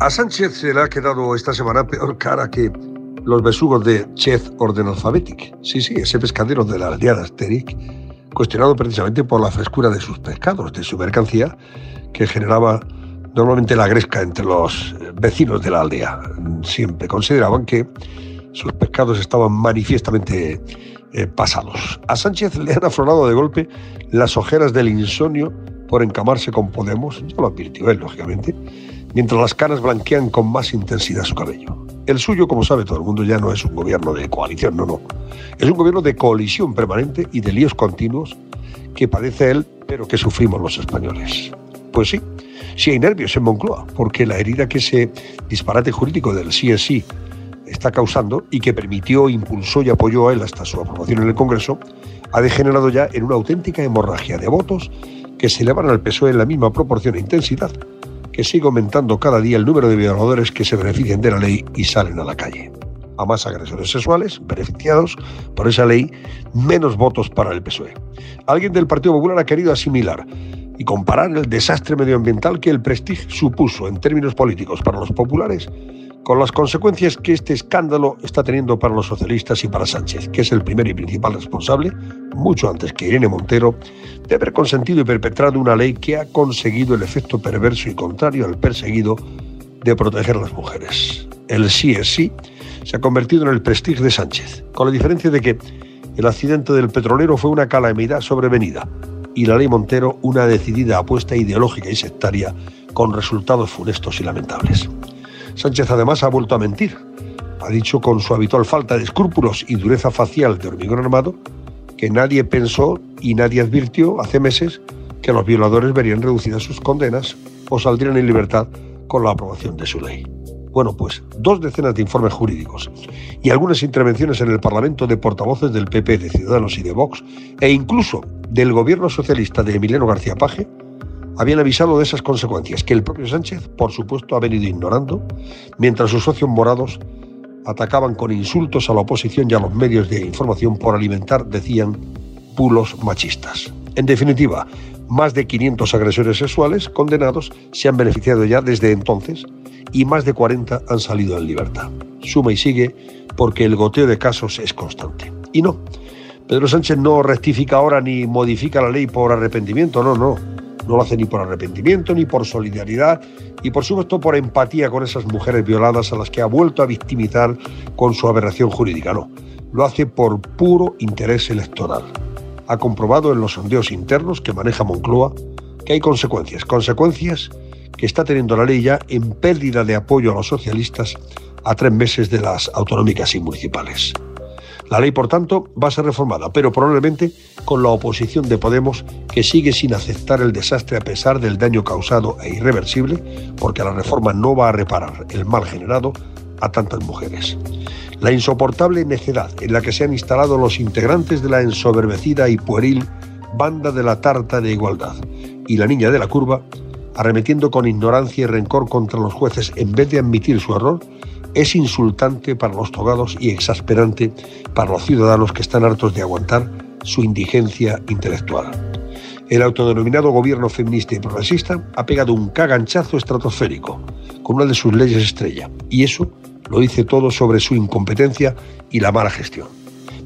A Sánchez se le ha quedado esta semana peor cara que los besugos de Chef Orden Alphabetic. Sí, sí, ese pescadero de la aldea de cuestionado precisamente por la frescura de sus pescados, de su mercancía, que generaba normalmente la gresca entre los vecinos de la aldea. Siempre consideraban que sus pescados estaban manifiestamente eh, pasados. A Sánchez le han aflorado de golpe las ojeras del insomnio por encamarse con Podemos, ya lo advirtió él, lógicamente, mientras las caras blanquean con más intensidad su cabello. El suyo, como sabe todo el mundo, ya no es un gobierno de coalición, no, no. Es un gobierno de colisión permanente y de líos continuos que padece él, pero que sufrimos los españoles. Pues sí, sí hay nervios en Moncloa, porque la herida que ese disparate jurídico del sí está causando y que permitió, impulsó y apoyó a él hasta su aprobación en el Congreso, ha degenerado ya en una auténtica hemorragia de votos que se elevan al PSOE en la misma proporción e intensidad que sigue aumentando cada día el número de violadores que se benefician de la ley y salen a la calle. A más agresores sexuales beneficiados por esa ley, menos votos para el PSOE. Alguien del Partido Popular ha querido asimilar y comparar el desastre medioambiental que el Prestige supuso en términos políticos para los populares con las consecuencias que este escándalo está teniendo para los socialistas y para Sánchez, que es el primer y principal responsable, mucho antes que Irene Montero, de haber consentido y perpetrado una ley que ha conseguido el efecto perverso y contrario al perseguido de proteger a las mujeres. El sí es sí se ha convertido en el prestigio de Sánchez, con la diferencia de que el accidente del petrolero fue una calamidad sobrevenida y la ley Montero una decidida apuesta ideológica y sectaria con resultados funestos y lamentables. Sánchez además ha vuelto a mentir. Ha dicho con su habitual falta de escrúpulos y dureza facial de hormigón armado que nadie pensó y nadie advirtió hace meses que los violadores verían reducidas sus condenas o saldrían en libertad con la aprobación de su ley. Bueno, pues dos decenas de informes jurídicos y algunas intervenciones en el Parlamento de portavoces del PP, de Ciudadanos y de Vox, e incluso del gobierno socialista de Emiliano García Paje, habían avisado de esas consecuencias que el propio Sánchez, por supuesto, ha venido ignorando, mientras sus socios morados atacaban con insultos a la oposición y a los medios de información por alimentar, decían, pulos machistas. En definitiva, más de 500 agresores sexuales condenados se han beneficiado ya desde entonces y más de 40 han salido en libertad. Suma y sigue porque el goteo de casos es constante. Y no, Pedro Sánchez no rectifica ahora ni modifica la ley por arrepentimiento, no, no. No lo hace ni por arrepentimiento, ni por solidaridad, y por supuesto por empatía con esas mujeres violadas a las que ha vuelto a victimizar con su aberración jurídica. No, lo hace por puro interés electoral. Ha comprobado en los sondeos internos que maneja Moncloa que hay consecuencias, consecuencias que está teniendo la ley ya en pérdida de apoyo a los socialistas a tres meses de las autonómicas y municipales. La ley, por tanto, va a ser reformada, pero probablemente con la oposición de Podemos, que sigue sin aceptar el desastre a pesar del daño causado e irreversible, porque la reforma no va a reparar el mal generado a tantas mujeres. La insoportable necedad en la que se han instalado los integrantes de la ensoberbecida y pueril banda de la tarta de igualdad y la niña de la curva, arremetiendo con ignorancia y rencor contra los jueces en vez de admitir su error, es insultante para los togados y exasperante para los ciudadanos que están hartos de aguantar su indigencia intelectual. El autodenominado gobierno feminista y progresista ha pegado un caganchazo estratosférico con una de sus leyes estrella, y eso lo dice todo sobre su incompetencia y la mala gestión.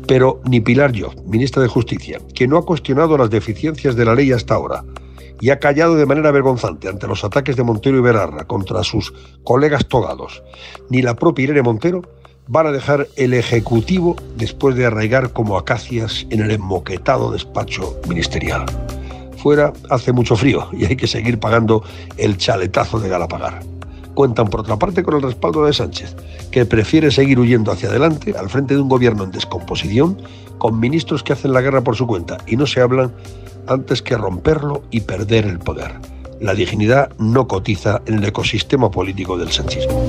Pero ni Pilar Yo, ministra de Justicia, que no ha cuestionado las deficiencias de la ley hasta ahora, y ha callado de manera vergonzante ante los ataques de Montero y Berarra contra sus colegas togados, ni la propia Irene Montero van a dejar el Ejecutivo después de arraigar como acacias en el enmoquetado despacho ministerial. Fuera hace mucho frío y hay que seguir pagando el chaletazo de Galapagar. Cuentan por otra parte con el respaldo de Sánchez, que prefiere seguir huyendo hacia adelante al frente de un gobierno en descomposición, con ministros que hacen la guerra por su cuenta y no se hablan antes que romperlo y perder el poder. La dignidad no cotiza en el ecosistema político del sanchismo.